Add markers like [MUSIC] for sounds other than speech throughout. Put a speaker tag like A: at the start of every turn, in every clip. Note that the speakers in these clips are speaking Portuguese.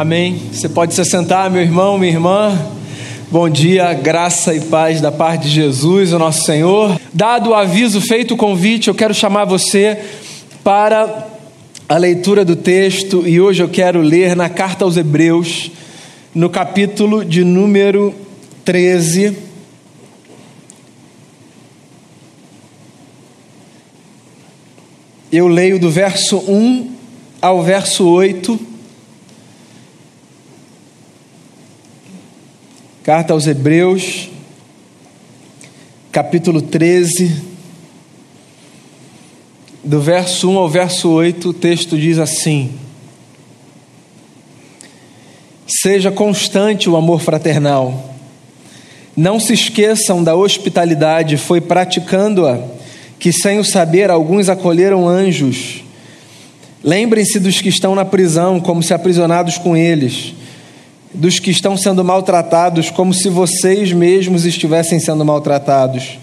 A: Amém. Você pode se sentar, meu irmão, minha irmã. Bom dia, graça e paz da parte de Jesus, o nosso Senhor. Dado o aviso, feito o convite, eu quero chamar você para a leitura do texto e hoje eu quero ler na carta aos Hebreus, no capítulo de número 13. Eu leio do verso 1 ao verso 8 Carta aos Hebreus, capítulo 13, do verso 1 ao verso 8, o texto diz assim: Seja constante o amor fraternal. Não se esqueçam da hospitalidade, foi praticando-a que, sem o saber, alguns acolheram anjos. Lembrem-se dos que estão na prisão, como se aprisionados com eles dos que estão sendo maltratados, como se vocês mesmos estivessem sendo maltratados.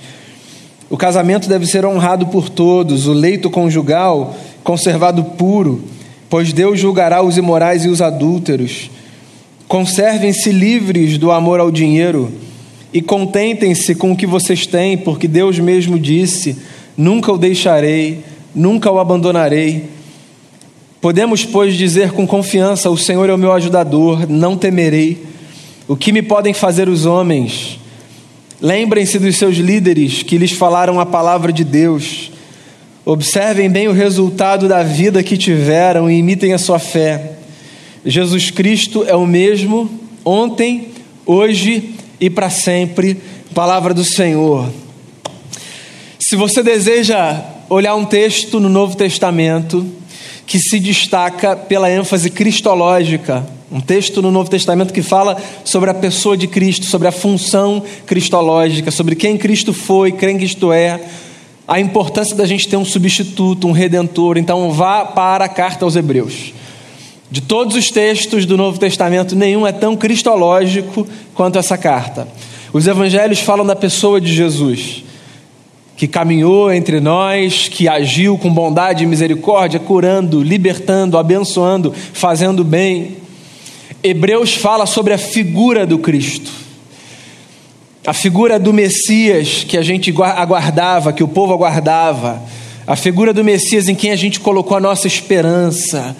A: O casamento deve ser honrado por todos, o leito conjugal conservado puro, pois Deus julgará os imorais e os adúlteros. Conservem-se livres do amor ao dinheiro e contentem-se com o que vocês têm, porque Deus mesmo disse: Nunca o deixarei, nunca o abandonarei. Podemos, pois, dizer com confiança: O Senhor é o meu ajudador, não temerei. O que me podem fazer os homens? Lembrem-se dos seus líderes que lhes falaram a palavra de Deus. Observem bem o resultado da vida que tiveram e imitem a sua fé. Jesus Cristo é o mesmo ontem, hoje e para sempre. Palavra do Senhor. Se você deseja olhar um texto no Novo Testamento, que se destaca pela ênfase cristológica. Um texto no Novo Testamento que fala sobre a pessoa de Cristo, sobre a função cristológica, sobre quem Cristo foi, quem Cristo é, a importância da gente ter um substituto, um redentor. Então, vá para a carta aos Hebreus. De todos os textos do Novo Testamento, nenhum é tão cristológico quanto essa carta. Os evangelhos falam da pessoa de Jesus que caminhou entre nós, que agiu com bondade e misericórdia, curando, libertando, abençoando, fazendo bem. Hebreus fala sobre a figura do Cristo, a figura do Messias que a gente aguardava, que o povo aguardava, a figura do Messias em quem a gente colocou a nossa esperança.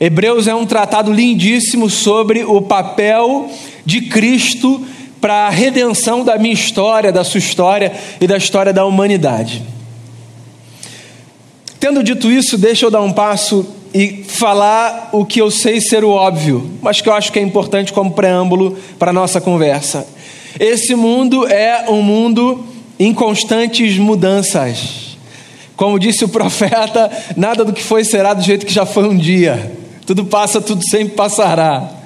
A: Hebreus é um tratado lindíssimo sobre o papel de Cristo para a redenção da minha história, da sua história e da história da humanidade. Tendo dito isso, deixa eu dar um passo e falar o que eu sei ser o óbvio, mas que eu acho que é importante como preâmbulo para a nossa conversa. Esse mundo é um mundo em constantes mudanças. Como disse o profeta, nada do que foi será do jeito que já foi um dia. Tudo passa, tudo sempre passará.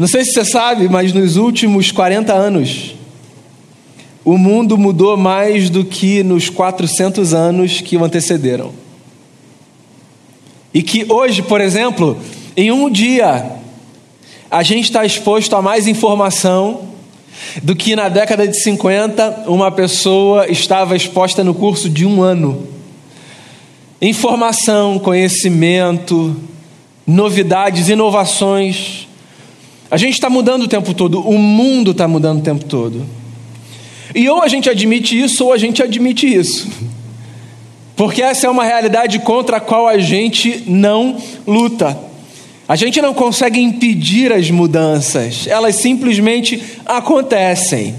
A: Não sei se você sabe, mas nos últimos 40 anos, o mundo mudou mais do que nos 400 anos que o antecederam. E que hoje, por exemplo, em um dia, a gente está exposto a mais informação do que na década de 50 uma pessoa estava exposta no curso de um ano. Informação, conhecimento, novidades, inovações a gente está mudando o tempo todo, o mundo está mudando o tempo todo. E ou a gente admite isso, ou a gente admite isso. Porque essa é uma realidade contra a qual a gente não luta. A gente não consegue impedir as mudanças, elas simplesmente acontecem.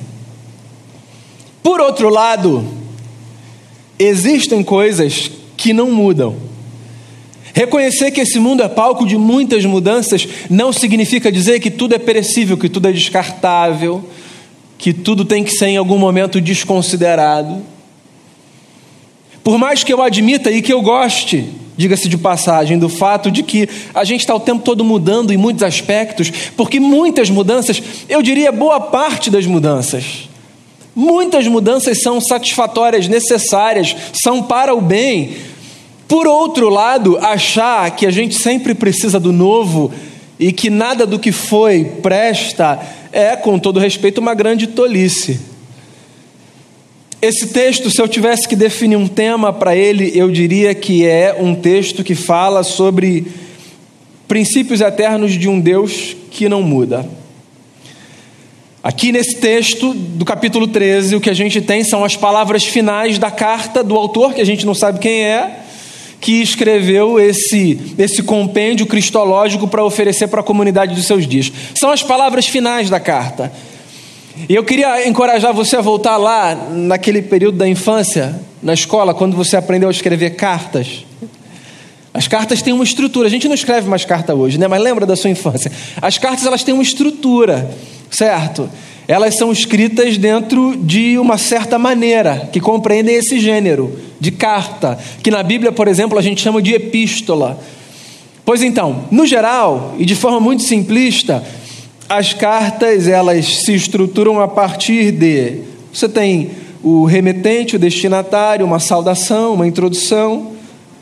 A: Por outro lado, existem coisas que não mudam. Reconhecer que esse mundo é palco de muitas mudanças não significa dizer que tudo é perecível, que tudo é descartável, que tudo tem que ser em algum momento desconsiderado. Por mais que eu admita e que eu goste, diga-se de passagem, do fato de que a gente está o tempo todo mudando em muitos aspectos, porque muitas mudanças, eu diria boa parte das mudanças, muitas mudanças são satisfatórias, necessárias, são para o bem, por outro lado, achar que a gente sempre precisa do novo e que nada do que foi presta é, com todo respeito, uma grande tolice. Esse texto, se eu tivesse que definir um tema para ele, eu diria que é um texto que fala sobre princípios eternos de um Deus que não muda. Aqui nesse texto do capítulo 13, o que a gente tem são as palavras finais da carta do autor, que a gente não sabe quem é, que escreveu esse, esse compêndio cristológico para oferecer para a comunidade dos seus dias. São as palavras finais da carta. E eu queria encorajar você a voltar lá, naquele período da infância, na escola, quando você aprendeu a escrever cartas. As cartas têm uma estrutura. A gente não escreve mais carta hoje, né? Mas lembra da sua infância. As cartas elas têm uma estrutura certo? Elas são escritas dentro de uma certa maneira, que compreendem esse gênero de carta, que na Bíblia, por exemplo, a gente chama de epístola. Pois então, no geral e de forma muito simplista, as cartas elas se estruturam a partir de você tem o remetente, o destinatário, uma saudação, uma introdução,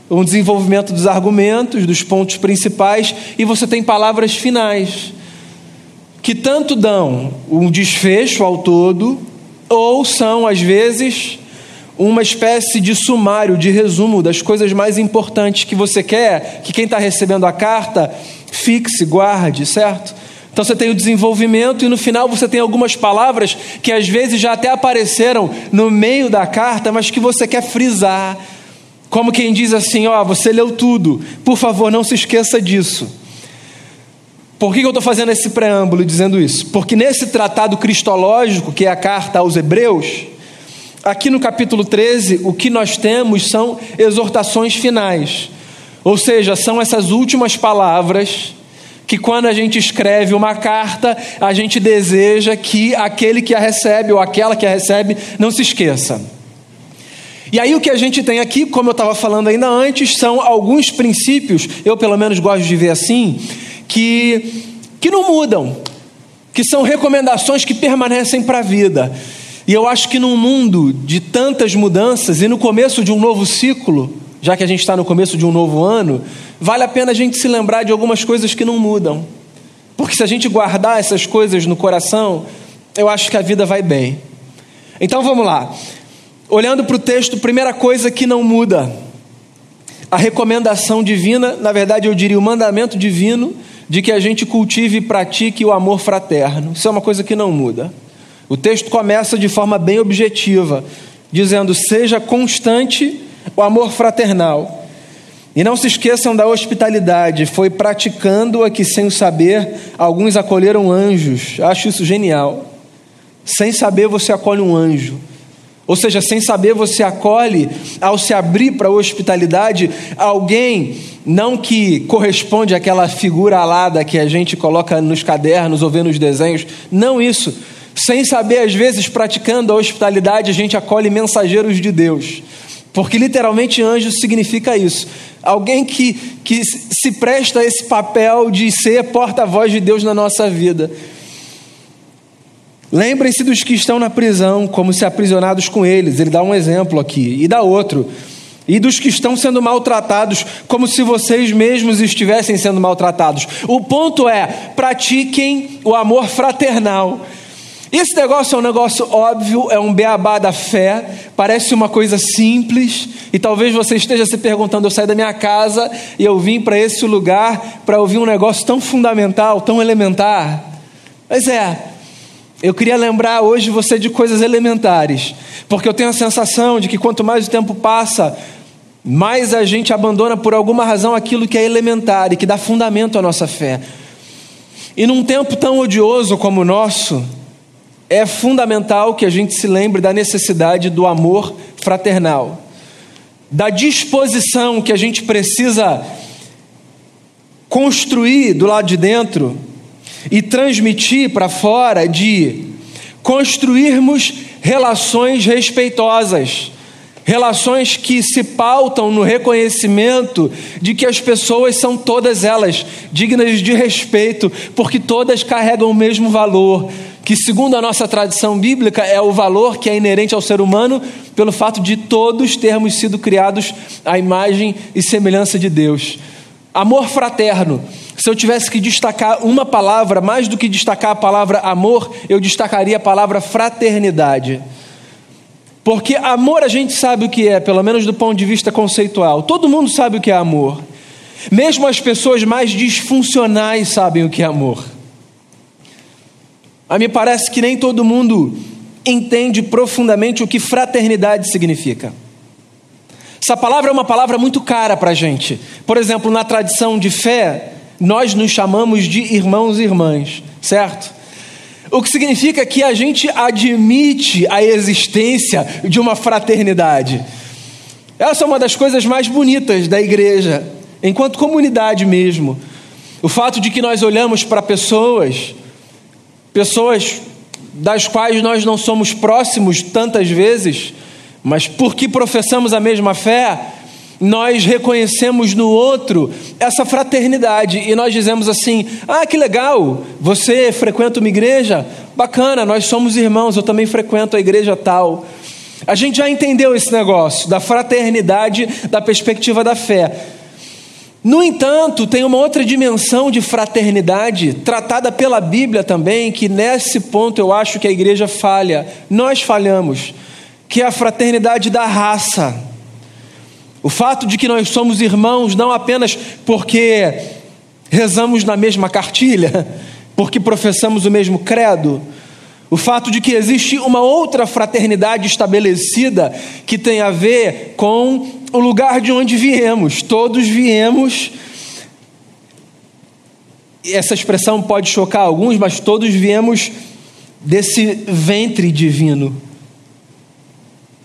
A: um desenvolvimento dos argumentos, dos pontos principais, e você tem palavras finais que tanto dão um desfecho ao todo, ou são, às vezes, uma espécie de sumário, de resumo das coisas mais importantes que você quer que quem está recebendo a carta fixe, guarde, certo? Então você tem o desenvolvimento e no final você tem algumas palavras que às vezes já até apareceram no meio da carta, mas que você quer frisar. Como quem diz assim: ó, você leu tudo, por favor, não se esqueça disso. Por que eu estou fazendo esse preâmbulo dizendo isso? Porque nesse tratado cristológico, que é a carta aos Hebreus, aqui no capítulo 13, o que nós temos são exortações finais. Ou seja, são essas últimas palavras que quando a gente escreve uma carta, a gente deseja que aquele que a recebe ou aquela que a recebe não se esqueça. E aí o que a gente tem aqui, como eu estava falando ainda antes, são alguns princípios, eu pelo menos gosto de ver assim, que, que não mudam, que são recomendações que permanecem para a vida. E eu acho que num mundo de tantas mudanças e no começo de um novo ciclo, já que a gente está no começo de um novo ano, vale a pena a gente se lembrar de algumas coisas que não mudam. Porque se a gente guardar essas coisas no coração, eu acho que a vida vai bem. Então vamos lá. Olhando para o texto, primeira coisa que não muda: a recomendação divina, na verdade eu diria o mandamento divino, de que a gente cultive e pratique o amor fraterno. Isso é uma coisa que não muda. O texto começa de forma bem objetiva, dizendo: seja constante o amor fraternal. E não se esqueçam da hospitalidade, foi praticando-a que, sem o saber, alguns acolheram anjos. Acho isso genial. Sem saber, você acolhe um anjo. Ou seja, sem saber, você acolhe, ao se abrir para a hospitalidade, alguém não que corresponde àquela figura alada que a gente coloca nos cadernos ou vê nos desenhos, não isso. Sem saber, às vezes, praticando a hospitalidade, a gente acolhe mensageiros de Deus. Porque literalmente anjo significa isso. Alguém que, que se presta a esse papel de ser porta-voz de Deus na nossa vida. Lembrem-se dos que estão na prisão, como se aprisionados com eles. Ele dá um exemplo aqui, e dá outro. E dos que estão sendo maltratados, como se vocês mesmos estivessem sendo maltratados. O ponto é: pratiquem o amor fraternal. Esse negócio é um negócio óbvio, é um beabá da fé, parece uma coisa simples, e talvez você esteja se perguntando: eu saí da minha casa e eu vim para esse lugar para ouvir um negócio tão fundamental, tão elementar. Mas é, eu queria lembrar hoje você de coisas elementares, porque eu tenho a sensação de que quanto mais o tempo passa, mais a gente abandona por alguma razão aquilo que é elementar e que dá fundamento à nossa fé. E num tempo tão odioso como o nosso, é fundamental que a gente se lembre da necessidade do amor fraternal, da disposição que a gente precisa construir do lado de dentro e transmitir para fora de construirmos relações respeitosas, relações que se pautam no reconhecimento de que as pessoas são todas elas dignas de respeito, porque todas carregam o mesmo valor, que segundo a nossa tradição bíblica é o valor que é inerente ao ser humano pelo fato de todos termos sido criados à imagem e semelhança de Deus. Amor fraterno se eu tivesse que destacar uma palavra, mais do que destacar a palavra amor, eu destacaria a palavra fraternidade. Porque amor a gente sabe o que é, pelo menos do ponto de vista conceitual. Todo mundo sabe o que é amor. Mesmo as pessoas mais disfuncionais sabem o que é amor. A mim parece que nem todo mundo entende profundamente o que fraternidade significa. Essa palavra é uma palavra muito cara para a gente. Por exemplo, na tradição de fé, nós nos chamamos de irmãos e irmãs, certo? O que significa que a gente admite a existência de uma fraternidade. Essa é uma das coisas mais bonitas da igreja, enquanto comunidade mesmo. O fato de que nós olhamos para pessoas, pessoas das quais nós não somos próximos tantas vezes, mas porque professamos a mesma fé, nós reconhecemos no outro essa fraternidade e nós dizemos assim: ah, que legal, você frequenta uma igreja? Bacana, nós somos irmãos, eu também frequento a igreja tal. A gente já entendeu esse negócio da fraternidade da perspectiva da fé. No entanto, tem uma outra dimensão de fraternidade tratada pela Bíblia também, que nesse ponto eu acho que a igreja falha. Nós falhamos, que é a fraternidade da raça. O fato de que nós somos irmãos não apenas porque rezamos na mesma cartilha, [LAUGHS] porque professamos o mesmo credo, o fato de que existe uma outra fraternidade estabelecida que tem a ver com o lugar de onde viemos. Todos viemos. Essa expressão pode chocar alguns, mas todos viemos desse ventre divino.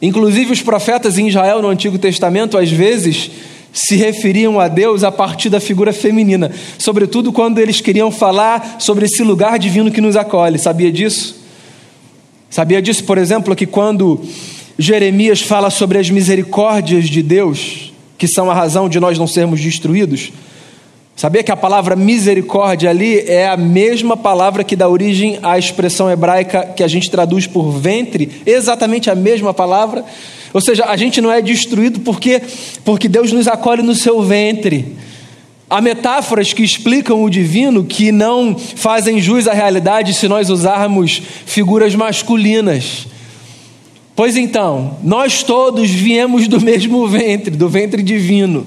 A: Inclusive, os profetas em Israel no Antigo Testamento, às vezes, se referiam a Deus a partir da figura feminina, sobretudo quando eles queriam falar sobre esse lugar divino que nos acolhe. Sabia disso? Sabia disso, por exemplo, que quando Jeremias fala sobre as misericórdias de Deus, que são a razão de nós não sermos destruídos, sabia que a palavra misericórdia ali é a mesma palavra que dá origem à expressão hebraica que a gente traduz por ventre, exatamente a mesma palavra. Ou seja, a gente não é destruído porque, porque Deus nos acolhe no seu ventre. Há metáforas que explicam o divino que não fazem jus à realidade se nós usarmos figuras masculinas. Pois então, nós todos viemos do mesmo ventre, do ventre divino.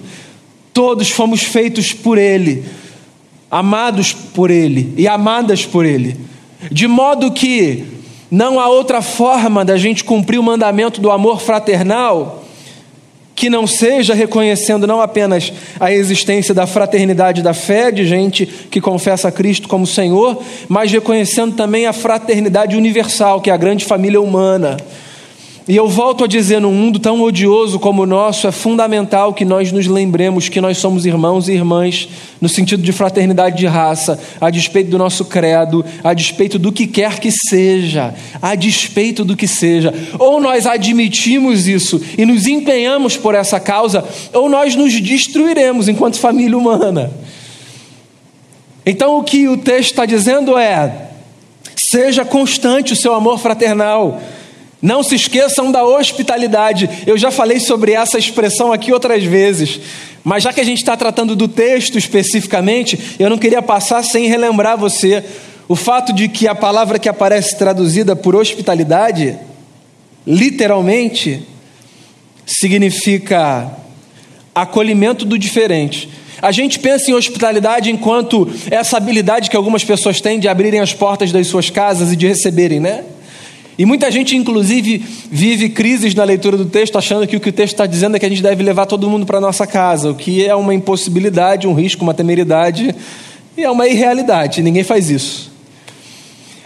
A: Todos fomos feitos por Ele, amados por Ele e amadas por Ele. De modo que não há outra forma da gente cumprir o mandamento do amor fraternal que não seja reconhecendo não apenas a existência da fraternidade da fé, de gente que confessa Cristo como Senhor, mas reconhecendo também a fraternidade universal, que é a grande família humana e eu volto a dizer: num mundo tão odioso como o nosso, é fundamental que nós nos lembremos que nós somos irmãos e irmãs, no sentido de fraternidade de raça, a despeito do nosso credo, a despeito do que quer que seja, a despeito do que seja. Ou nós admitimos isso e nos empenhamos por essa causa, ou nós nos destruiremos enquanto família humana. Então, o que o texto está dizendo é: seja constante o seu amor fraternal não se esqueçam da hospitalidade. Eu já falei sobre essa expressão aqui outras vezes, mas já que a gente está tratando do texto especificamente, eu não queria passar sem relembrar você o fato de que a palavra que aparece traduzida por hospitalidade, literalmente, significa acolhimento do diferente. A gente pensa em hospitalidade enquanto essa habilidade que algumas pessoas têm de abrirem as portas das suas casas e de receberem, né? E muita gente, inclusive, vive crises na leitura do texto, achando que o que o texto está dizendo é que a gente deve levar todo mundo para nossa casa, o que é uma impossibilidade, um risco, uma temeridade e é uma irrealidade. Ninguém faz isso.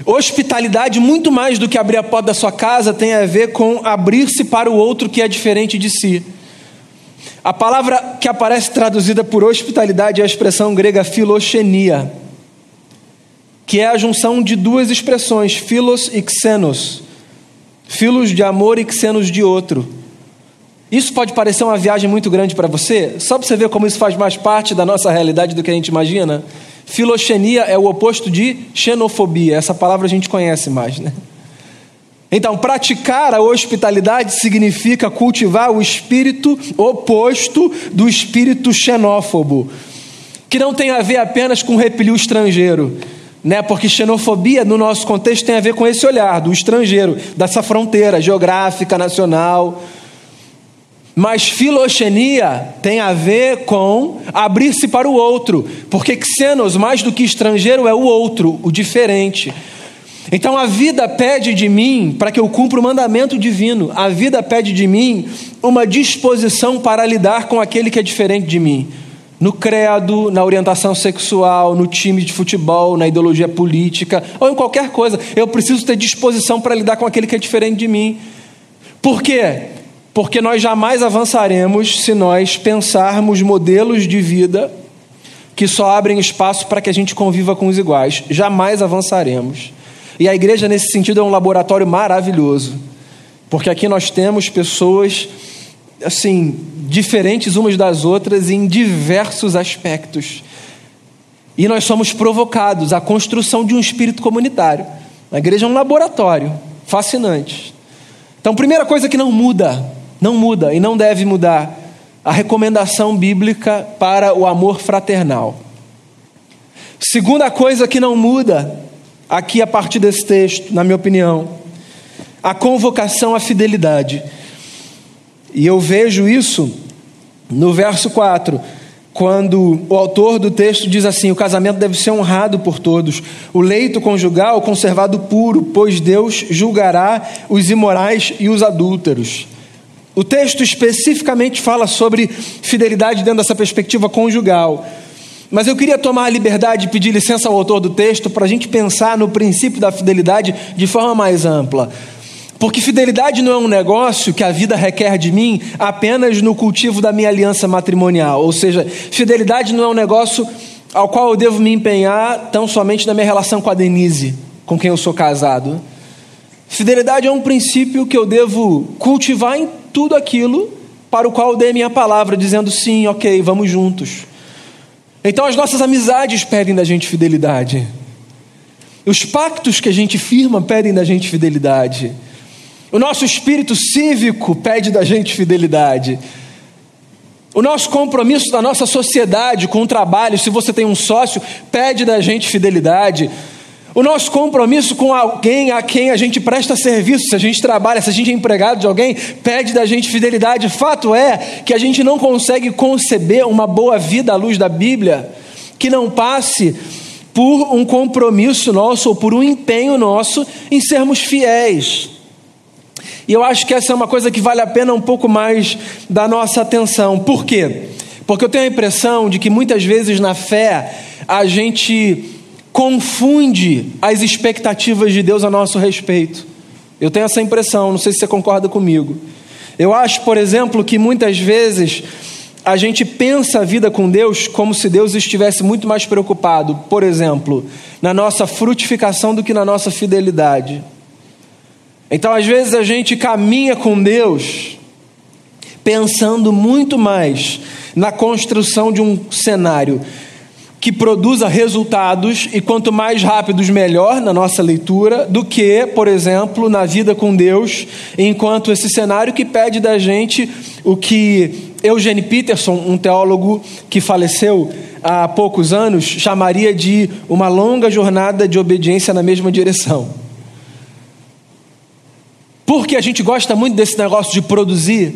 A: Hospitalidade, muito mais do que abrir a porta da sua casa, tem a ver com abrir-se para o outro que é diferente de si. A palavra que aparece traduzida por hospitalidade é a expressão grega filoxenia que é a junção de duas expressões, filos e xenos. Filos de amor e xenos de outro. Isso pode parecer uma viagem muito grande para você, só para você ver como isso faz mais parte da nossa realidade do que a gente imagina. Filoxenia é o oposto de xenofobia, essa palavra a gente conhece mais, né? Então, praticar a hospitalidade significa cultivar o espírito oposto do espírito xenófobo, que não tem a ver apenas com repelir o estrangeiro, né? Porque xenofobia, no nosso contexto, tem a ver com esse olhar do estrangeiro, dessa fronteira geográfica, nacional. Mas filoxenia tem a ver com abrir-se para o outro, porque xenos, mais do que estrangeiro, é o outro, o diferente. Então a vida pede de mim, para que eu cumpra o mandamento divino, a vida pede de mim uma disposição para lidar com aquele que é diferente de mim. No credo, na orientação sexual, no time de futebol, na ideologia política, ou em qualquer coisa, eu preciso ter disposição para lidar com aquele que é diferente de mim. Por quê? Porque nós jamais avançaremos se nós pensarmos modelos de vida que só abrem espaço para que a gente conviva com os iguais. Jamais avançaremos. E a igreja, nesse sentido, é um laboratório maravilhoso, porque aqui nós temos pessoas, assim, diferentes umas das outras em diversos aspectos. E nós somos provocados à construção de um espírito comunitário. A igreja é um laboratório fascinante. Então, primeira coisa que não muda, não muda e não deve mudar, a recomendação bíblica para o amor fraternal. Segunda coisa que não muda, aqui a partir desse texto, na minha opinião, a convocação à fidelidade. E eu vejo isso no verso 4, quando o autor do texto diz assim: o casamento deve ser honrado por todos, o leito conjugal conservado puro, pois Deus julgará os imorais e os adúlteros. O texto especificamente fala sobre fidelidade dentro dessa perspectiva conjugal. Mas eu queria tomar a liberdade de pedir licença ao autor do texto para a gente pensar no princípio da fidelidade de forma mais ampla. Porque fidelidade não é um negócio que a vida requer de mim apenas no cultivo da minha aliança matrimonial. Ou seja, fidelidade não é um negócio ao qual eu devo me empenhar tão somente na minha relação com a Denise, com quem eu sou casado. Fidelidade é um princípio que eu devo cultivar em tudo aquilo para o qual eu dei minha palavra, dizendo sim, ok, vamos juntos. Então as nossas amizades pedem da gente fidelidade. Os pactos que a gente firma pedem da gente fidelidade. O nosso espírito cívico pede da gente fidelidade. O nosso compromisso da nossa sociedade com o trabalho, se você tem um sócio, pede da gente fidelidade. O nosso compromisso com alguém a quem a gente presta serviço, se a gente trabalha, se a gente é empregado de alguém, pede da gente fidelidade. Fato é que a gente não consegue conceber uma boa vida à luz da Bíblia que não passe por um compromisso nosso ou por um empenho nosso em sermos fiéis. E eu acho que essa é uma coisa que vale a pena um pouco mais da nossa atenção. Por quê? Porque eu tenho a impressão de que muitas vezes na fé a gente confunde as expectativas de Deus a nosso respeito. Eu tenho essa impressão, não sei se você concorda comigo. Eu acho, por exemplo, que muitas vezes a gente pensa a vida com Deus como se Deus estivesse muito mais preocupado, por exemplo, na nossa frutificação do que na nossa fidelidade. Então, às vezes, a gente caminha com Deus pensando muito mais na construção de um cenário que produza resultados e quanto mais rápidos melhor na nossa leitura do que, por exemplo, na vida com Deus, enquanto esse cenário que pede da gente o que Eugene Peterson, um teólogo que faleceu há poucos anos, chamaria de uma longa jornada de obediência na mesma direção. Porque a gente gosta muito desse negócio de produzir,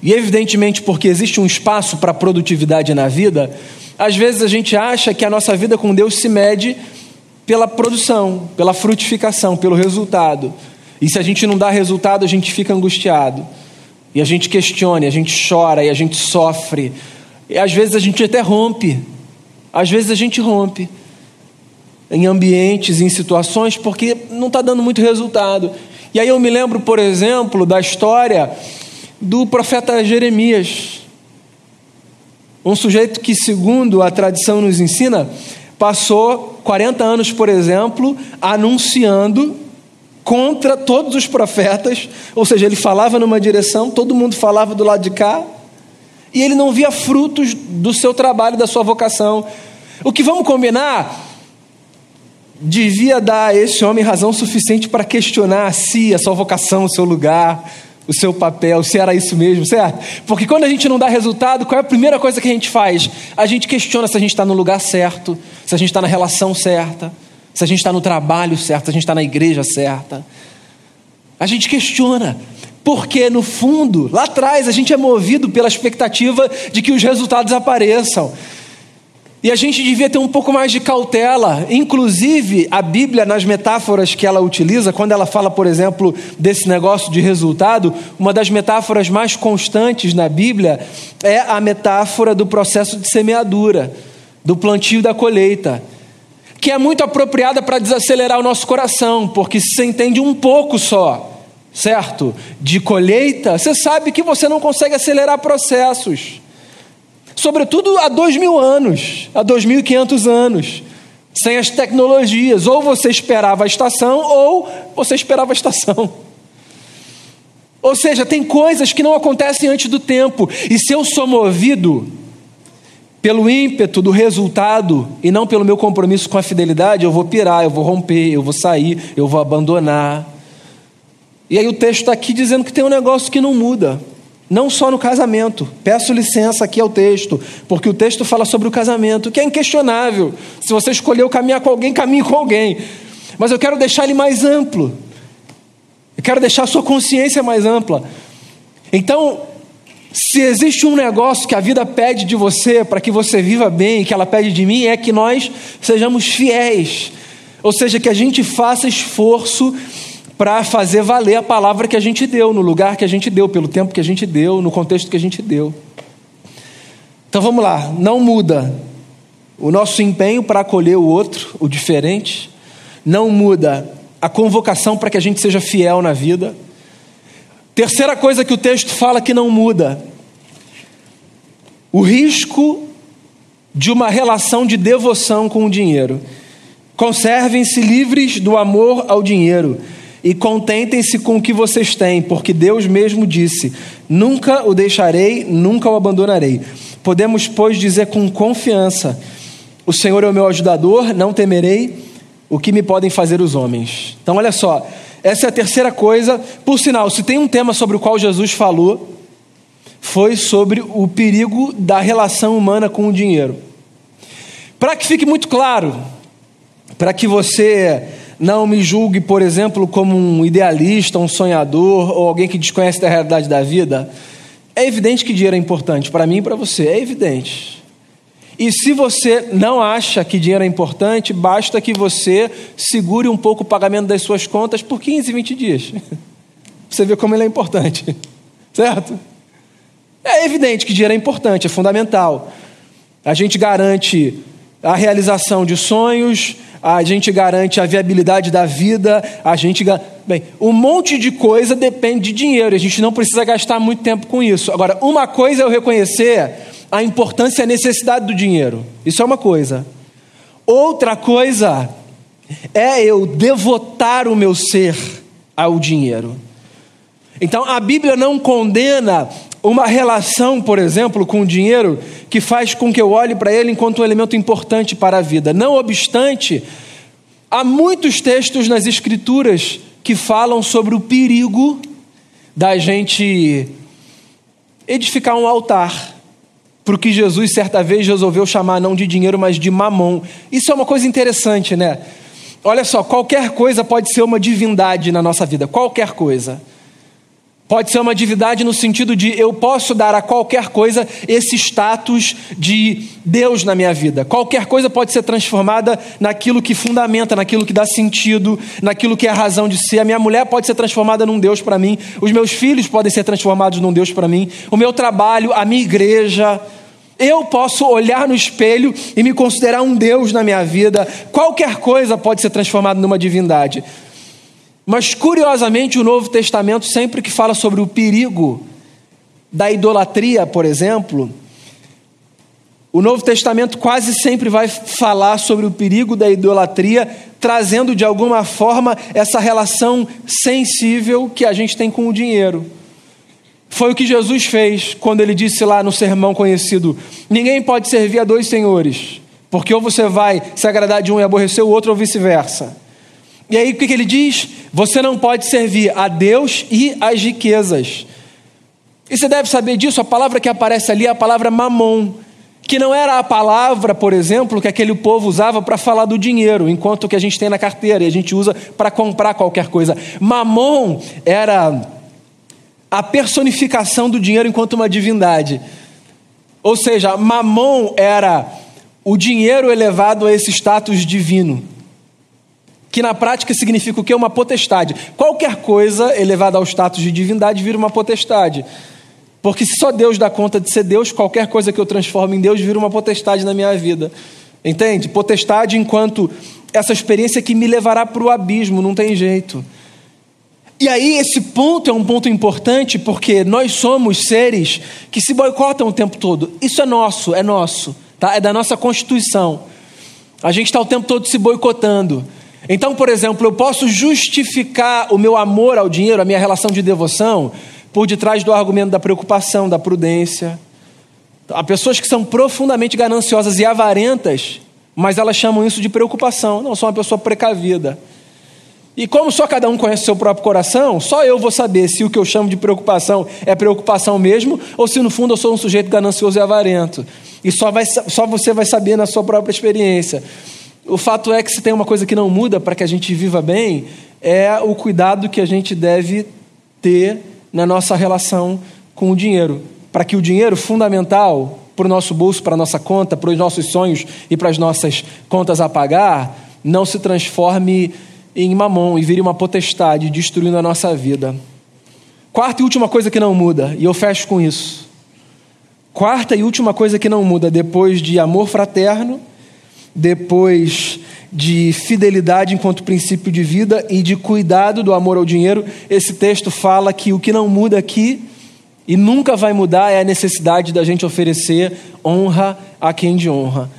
A: e evidentemente porque existe um espaço para produtividade na vida, às vezes a gente acha que a nossa vida com Deus se mede pela produção, pela frutificação, pelo resultado. E se a gente não dá resultado, a gente fica angustiado. E a gente questiona, e a gente chora, e a gente sofre. E às vezes a gente até rompe. Às vezes a gente rompe em ambientes, em situações, porque não está dando muito resultado. E aí eu me lembro, por exemplo, da história do profeta Jeremias. Um sujeito que, segundo a tradição nos ensina, passou 40 anos, por exemplo, anunciando contra todos os profetas, ou seja, ele falava numa direção, todo mundo falava do lado de cá, e ele não via frutos do seu trabalho, da sua vocação. O que vamos combinar devia dar a esse homem razão suficiente para questionar a si, a sua vocação, o seu lugar, o seu papel, se era isso mesmo, certo? Porque quando a gente não dá resultado, qual é a primeira coisa que a gente faz? A gente questiona se a gente está no lugar certo, se a gente está na relação certa, se a gente está no trabalho certo, se a gente está na igreja certa. A gente questiona. Porque, no fundo, lá atrás, a gente é movido pela expectativa de que os resultados apareçam. E a gente devia ter um pouco mais de cautela. Inclusive, a Bíblia, nas metáforas que ela utiliza, quando ela fala, por exemplo, desse negócio de resultado, uma das metáforas mais constantes na Bíblia é a metáfora do processo de semeadura, do plantio da colheita, que é muito apropriada para desacelerar o nosso coração, porque se você entende um pouco só, certo? De colheita, você sabe que você não consegue acelerar processos sobretudo há dois mil anos, há dois mil e quinhentos anos, sem as tecnologias. Ou você esperava a estação, ou você esperava a estação. [LAUGHS] Ou seja, tem coisas que não acontecem antes do tempo, e se eu sou movido pelo ímpeto do resultado e não pelo meu compromisso com a fidelidade, eu vou pirar, eu vou romper, eu vou sair, eu vou abandonar. E aí o texto está aqui dizendo que tem um negócio que não muda. Não só no casamento. Peço licença aqui ao texto, porque o texto fala sobre o casamento, que é inquestionável. Se você escolheu caminhar com alguém, caminhe com alguém. Mas eu quero deixar ele mais amplo. Eu quero deixar a sua consciência mais ampla. Então, se existe um negócio que a vida pede de você para que você viva bem, que ela pede de mim, é que nós sejamos fiéis. Ou seja, que a gente faça esforço para fazer valer a palavra que a gente deu, no lugar que a gente deu, pelo tempo que a gente deu, no contexto que a gente deu. Então vamos lá, não muda o nosso empenho para acolher o outro, o diferente, não muda a convocação para que a gente seja fiel na vida. Terceira coisa que o texto fala que não muda: o risco de uma relação de devoção com o dinheiro. Conservem-se livres do amor ao dinheiro e contentem-se com o que vocês têm, porque Deus mesmo disse: Nunca o deixarei, nunca o abandonarei. Podemos, pois, dizer com confiança: O Senhor é o meu ajudador, não temerei o que me podem fazer os homens. Então, olha só, essa é a terceira coisa. Por sinal, se tem um tema sobre o qual Jesus falou, foi sobre o perigo da relação humana com o dinheiro. Para que fique muito claro, para que você não me julgue, por exemplo, como um idealista, um sonhador ou alguém que desconhece da realidade da vida. É evidente que dinheiro é importante para mim e para você, é evidente. E se você não acha que dinheiro é importante, basta que você segure um pouco o pagamento das suas contas por 15, 20 dias. [LAUGHS] Você vê como ele é importante, [LAUGHS] certo? É evidente que dinheiro é importante, é fundamental. A gente garante a realização de sonhos, a gente garante a viabilidade da vida, a gente. Bem, um monte de coisa depende de dinheiro, a gente não precisa gastar muito tempo com isso. Agora, uma coisa é eu reconhecer a importância e a necessidade do dinheiro, isso é uma coisa. Outra coisa é eu devotar o meu ser ao dinheiro. Então a Bíblia não condena uma relação, por exemplo, com o dinheiro que faz com que eu olhe para ele enquanto um elemento importante para a vida. Não obstante, há muitos textos nas Escrituras que falam sobre o perigo da gente edificar um altar para o que Jesus certa vez resolveu chamar não de dinheiro, mas de mamon. Isso é uma coisa interessante, né? Olha só, qualquer coisa pode ser uma divindade na nossa vida, qualquer coisa. Pode ser uma divindade no sentido de eu posso dar a qualquer coisa esse status de Deus na minha vida. Qualquer coisa pode ser transformada naquilo que fundamenta, naquilo que dá sentido, naquilo que é a razão de ser. A minha mulher pode ser transformada num Deus para mim. Os meus filhos podem ser transformados num Deus para mim. O meu trabalho, a minha igreja. Eu posso olhar no espelho e me considerar um Deus na minha vida. Qualquer coisa pode ser transformada numa divindade. Mas, curiosamente, o Novo Testamento, sempre que fala sobre o perigo da idolatria, por exemplo, o Novo Testamento quase sempre vai falar sobre o perigo da idolatria, trazendo de alguma forma essa relação sensível que a gente tem com o dinheiro. Foi o que Jesus fez quando ele disse lá no sermão conhecido: Ninguém pode servir a dois senhores, porque ou você vai se agradar de um e aborrecer o outro, ou vice-versa. E aí o que, ele diz? Você não pode servir a Deus e às riquezas. E você deve saber disso, a palavra que aparece ali é a palavra mamon, que não era a palavra, por exemplo, que aquele povo usava para falar do dinheiro, enquanto que a gente tem na carteira e a gente usa para comprar qualquer coisa. Mamon era a personificação do dinheiro enquanto uma divindade. Ou seja, Mamon era o dinheiro elevado a esse status divino. Que na prática significa o que? Uma potestade. Qualquer coisa elevada ao status de divindade vira uma potestade. Porque se só Deus dá conta de ser Deus, qualquer coisa que eu transforme em Deus vira uma potestade na minha vida. Entende? Potestade enquanto essa experiência que me levará para o abismo, não tem jeito. E aí, esse ponto é um ponto importante porque nós somos seres que se boicotam o tempo todo. Isso é nosso, é nosso, tá? é da nossa constituição. A gente está o tempo todo se boicotando. Então, por exemplo, eu posso justificar o meu amor ao dinheiro, a minha relação de devoção, por detrás do argumento da preocupação, da prudência. Há pessoas que são profundamente gananciosas e avarentas, mas elas chamam isso de preocupação. Não, sou uma pessoa precavida. E como só cada um conhece o seu próprio coração, só eu vou saber se o que eu chamo de preocupação é preocupação mesmo, ou se no fundo eu sou um sujeito ganancioso e avarento. E só, vai, só você vai saber na sua própria experiência. O fato é que se tem uma coisa que não muda para que a gente viva bem, é o cuidado que a gente deve ter na nossa relação com o dinheiro. Para que o dinheiro fundamental para o nosso bolso, para a nossa conta, para os nossos sonhos e para as nossas contas a pagar, não se transforme em mamão e vire uma potestade, destruindo a nossa vida. Quarta e última coisa que não muda, e eu fecho com isso. Quarta e última coisa que não muda, depois de amor fraterno, depois de fidelidade enquanto princípio de vida e de cuidado do amor ao dinheiro, esse texto fala que o que não muda aqui e nunca vai mudar é a necessidade da gente oferecer honra a quem de honra,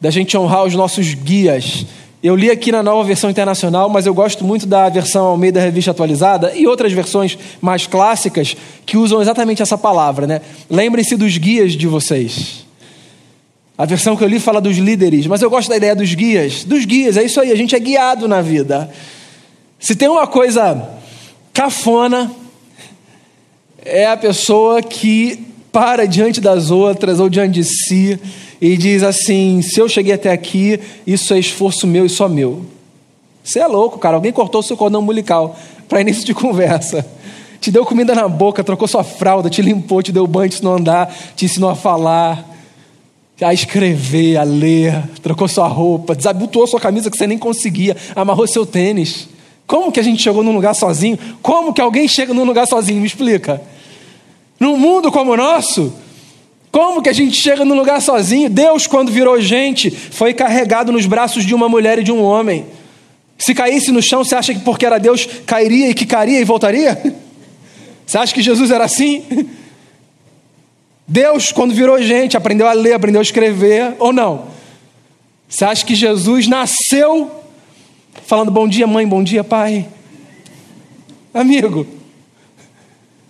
A: da gente honrar os nossos guias, eu li aqui na nova versão internacional, mas eu gosto muito da versão ao meio da revista atualizada e outras versões mais clássicas que usam exatamente essa palavra, né? Lembrem-se dos guias de vocês. A versão que eu li fala dos líderes, mas eu gosto da ideia dos guias. Dos guias, é isso aí, a gente é guiado na vida. Se tem uma coisa cafona, é a pessoa que para diante das outras ou diante de si e diz assim: se eu cheguei até aqui, isso é esforço meu e só meu. Você é louco, cara. Alguém cortou seu cordão umbilical para início de conversa. Te deu comida na boca, trocou sua fralda, te limpou, te deu banho, te ensinou a andar, te ensinou a falar, a escrever, a ler, trocou sua roupa, desabotoou sua camisa que você nem conseguia, amarrou seu tênis. Como que a gente chegou num lugar sozinho? Como que alguém chega num lugar sozinho? Me explica. Num mundo como o nosso, como que a gente chega num lugar sozinho? Deus, quando virou gente, foi carregado nos braços de uma mulher e de um homem. Se caísse no chão, você acha que porque era Deus cairia e que cairia e voltaria? [LAUGHS] Você acha que Jesus era assim? Deus, quando virou gente, aprendeu a ler, aprendeu a escrever, ou não? Você acha que Jesus nasceu falando bom dia, mãe, bom dia, pai? Amigo,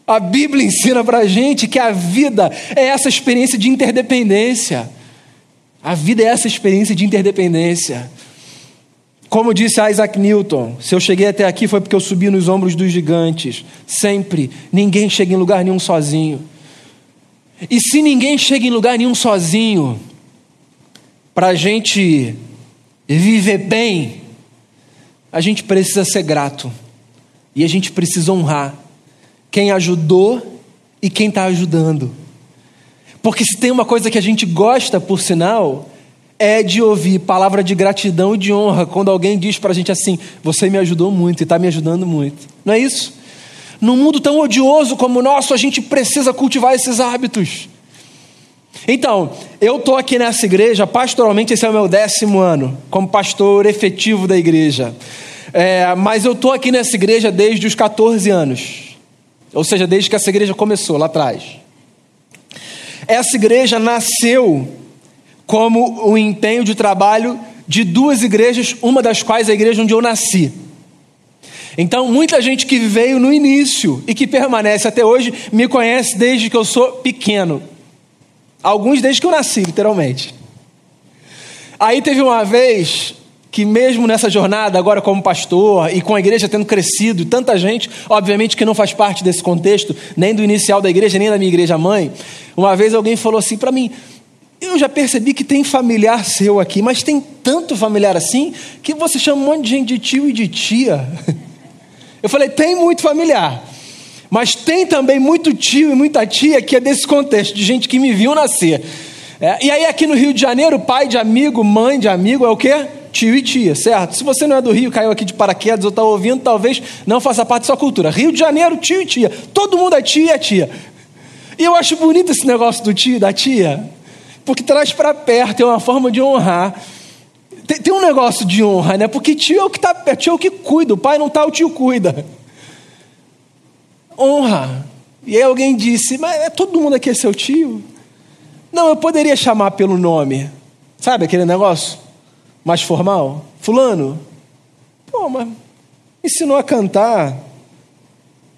A: a Bíblia ensina para gente que a vida é essa experiência de interdependência. A vida é essa experiência de interdependência. Como disse Isaac Newton, se eu cheguei até aqui foi porque eu subi nos ombros dos gigantes. Sempre. Ninguém chega em lugar nenhum sozinho. E se ninguém chega em lugar nenhum sozinho, para a gente viver bem, a gente precisa ser grato. E a gente precisa honrar quem ajudou e quem está ajudando. Porque se tem uma coisa que a gente gosta, por sinal, é de ouvir palavra de gratidão e de honra quando alguém diz para a gente assim: Você me ajudou muito e está me ajudando muito. Não é isso? Num mundo tão odioso como o nosso, a gente precisa cultivar esses hábitos. Então, eu estou aqui nessa igreja, pastoralmente, esse é o meu décimo ano, como pastor efetivo da igreja. É, mas eu estou aqui nessa igreja desde os 14 anos. Ou seja, desde que essa igreja começou lá atrás. Essa igreja nasceu como o empenho de trabalho de duas igrejas, uma das quais é a igreja onde eu nasci. Então, muita gente que veio no início e que permanece até hoje me conhece desde que eu sou pequeno. Alguns desde que eu nasci, literalmente. Aí teve uma vez que mesmo nessa jornada, agora como pastor e com a igreja tendo crescido, tanta gente, obviamente que não faz parte desse contexto, nem do inicial da igreja, nem da minha igreja mãe, uma vez alguém falou assim para mim: Eu já percebi que tem familiar seu aqui, mas tem tanto familiar assim que você chama um monte de gente de tio e de tia. [LAUGHS] Eu falei: Tem muito familiar. Mas tem também muito tio e muita tia que é desse contexto, de gente que me viu nascer. É, e aí, aqui no Rio de Janeiro, pai de amigo, mãe de amigo é o quê? Tio e tia, certo? Se você não é do Rio, caiu aqui de paraquedas ou está ouvindo, talvez não faça parte da sua cultura. Rio de Janeiro, tio e tia. Todo mundo é tio e é tia. E eu acho bonito esse negócio do tio e da tia, porque traz para perto, é uma forma de honrar. Tem, tem, um negócio de honra, né? Porque tio é o que está perto, tio é o que cuida. O pai não está, o tio cuida. Honra. E aí alguém disse, mas é, todo mundo aqui é seu tio? Não, eu poderia chamar pelo nome. Sabe aquele negócio mais formal? Fulano. Pô, mas ensinou a cantar.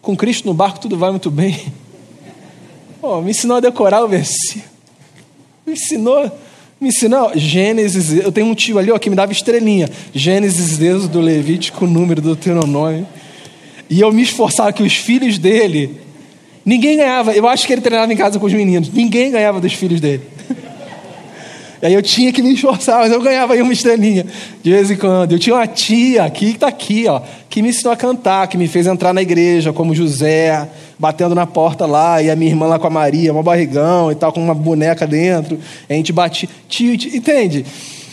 A: Com Cristo no barco tudo vai muito bem. [LAUGHS] Pô, me ensinou a decorar o versículo. Me ensinou. Me ensinou. Gênesis. Eu tenho um tio ali ó, que me dava estrelinha. Gênesis, Deus do Levítico, número do Deuteronômio. E eu me esforçava que os filhos dele Ninguém ganhava. Eu acho que ele treinava em casa com os meninos. Ninguém ganhava dos filhos dele. E aí eu tinha que me esforçar, mas eu ganhava aí uma estrelinha de vez em quando. Eu tinha uma tia aqui que está aqui, ó, que me ensinou a cantar, que me fez entrar na igreja, como José, batendo na porta lá, e a minha irmã lá com a Maria, uma barrigão e tal, com uma boneca dentro. A gente batia. Tio, tio, entende?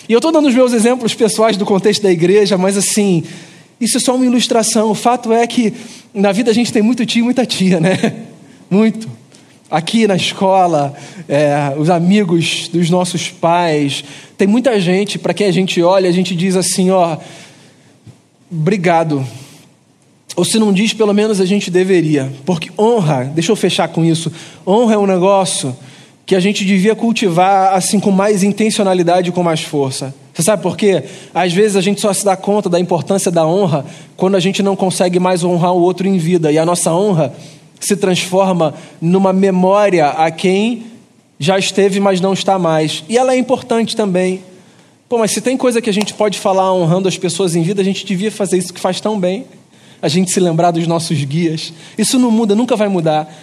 A: E eu estou dando os meus exemplos pessoais do contexto da igreja, mas assim, isso é só uma ilustração. O fato é que na vida a gente tem muito tio e muita tia, né? [LAUGHS] muito. Aqui na escola, é, os amigos dos nossos pais, tem muita gente para quem a gente olha, a gente diz assim: ó, obrigado. Ou se não diz, pelo menos a gente deveria. Porque honra, deixa eu fechar com isso: honra é um negócio que a gente devia cultivar assim com mais intencionalidade e com mais força. Você sabe por quê? Às vezes a gente só se dá conta da importância da honra quando a gente não consegue mais honrar o outro em vida. E a nossa honra se transforma numa memória a quem já esteve, mas não está mais. E ela é importante também. Pô, mas se tem coisa que a gente pode falar honrando as pessoas em vida, a gente devia fazer isso que faz tão bem. A gente se lembrar dos nossos guias. Isso não muda, nunca vai mudar.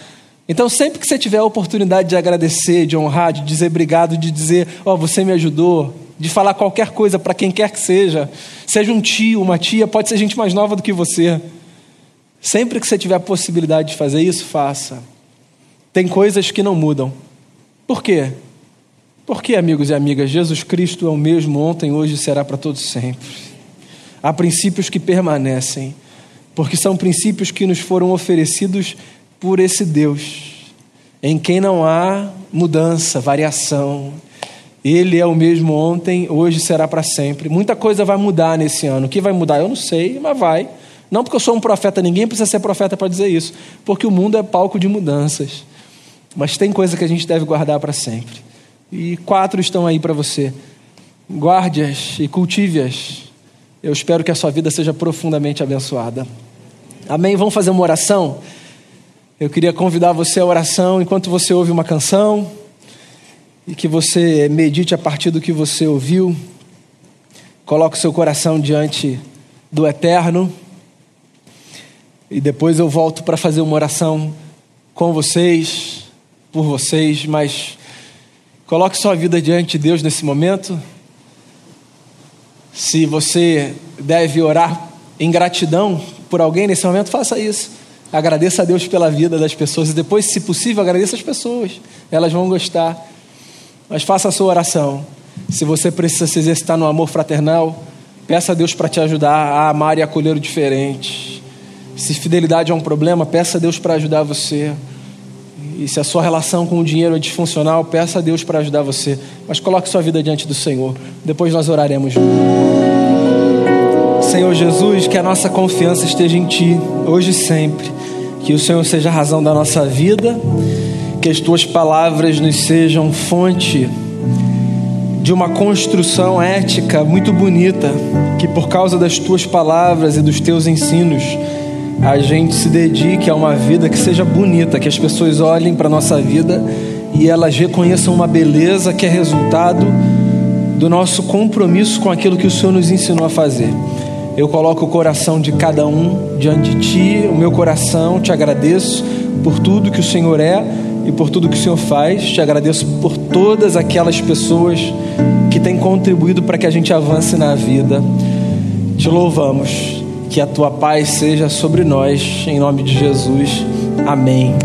A: Então, sempre que você tiver a oportunidade de agradecer, de honrar, de dizer obrigado, de dizer, ó, oh, você me ajudou, de falar qualquer coisa para quem quer que seja, seja um tio, uma tia, pode ser gente mais nova do que você. Sempre que você tiver a possibilidade de fazer isso, faça. Tem coisas que não mudam. Por quê? Porque, amigos e amigas, Jesus Cristo é o mesmo ontem, hoje e será para todos sempre. Há princípios que permanecem, porque são princípios que nos foram oferecidos por esse Deus, em quem não há mudança, variação. Ele é o mesmo ontem, hoje será para sempre. Muita coisa vai mudar nesse ano. O que vai mudar? Eu não sei, mas vai. Não porque eu sou um profeta, ninguém precisa ser profeta para dizer isso, porque o mundo é palco de mudanças. Mas tem coisa que a gente deve guardar para sempre. E quatro estão aí para você. Guarde-as e cultive-as. Eu espero que a sua vida seja profundamente abençoada. Amém? Vamos fazer uma oração? Eu queria convidar você à oração enquanto você ouve uma canção e que você medite a partir do que você ouviu. Coloque o seu coração diante do Eterno e depois eu volto para fazer uma oração com vocês, por vocês, mas coloque sua vida diante de Deus nesse momento. Se você deve orar em gratidão por alguém nesse momento, faça isso. Agradeça a Deus pela vida das pessoas e depois, se possível, agradeça as pessoas. Elas vão gostar. Mas faça a sua oração. Se você precisa se exercitar no amor fraternal, peça a Deus para te ajudar a amar e acolher o diferente. Se fidelidade é um problema, peça a Deus para ajudar você. E se a sua relação com o dinheiro é disfuncional, peça a Deus para ajudar você. Mas coloque sua vida diante do Senhor. Depois nós oraremos. Senhor Jesus, que a nossa confiança esteja em Ti, hoje e sempre. Que o Senhor seja a razão da nossa vida. Que as Tuas palavras nos sejam fonte de uma construção ética muito bonita. Que por causa das Tuas palavras e dos Teus ensinos, a gente se dedique a uma vida que seja bonita, que as pessoas olhem para a nossa vida e elas reconheçam uma beleza que é resultado do nosso compromisso com aquilo que o Senhor nos ensinou a fazer. Eu coloco o coração de cada um diante de Ti, o meu coração, te agradeço por tudo que o Senhor é e por tudo que o Senhor faz, te agradeço por todas aquelas pessoas que têm contribuído para que a gente avance na vida. Te louvamos que a tua paz seja sobre nós, em nome de Jesus. Amém.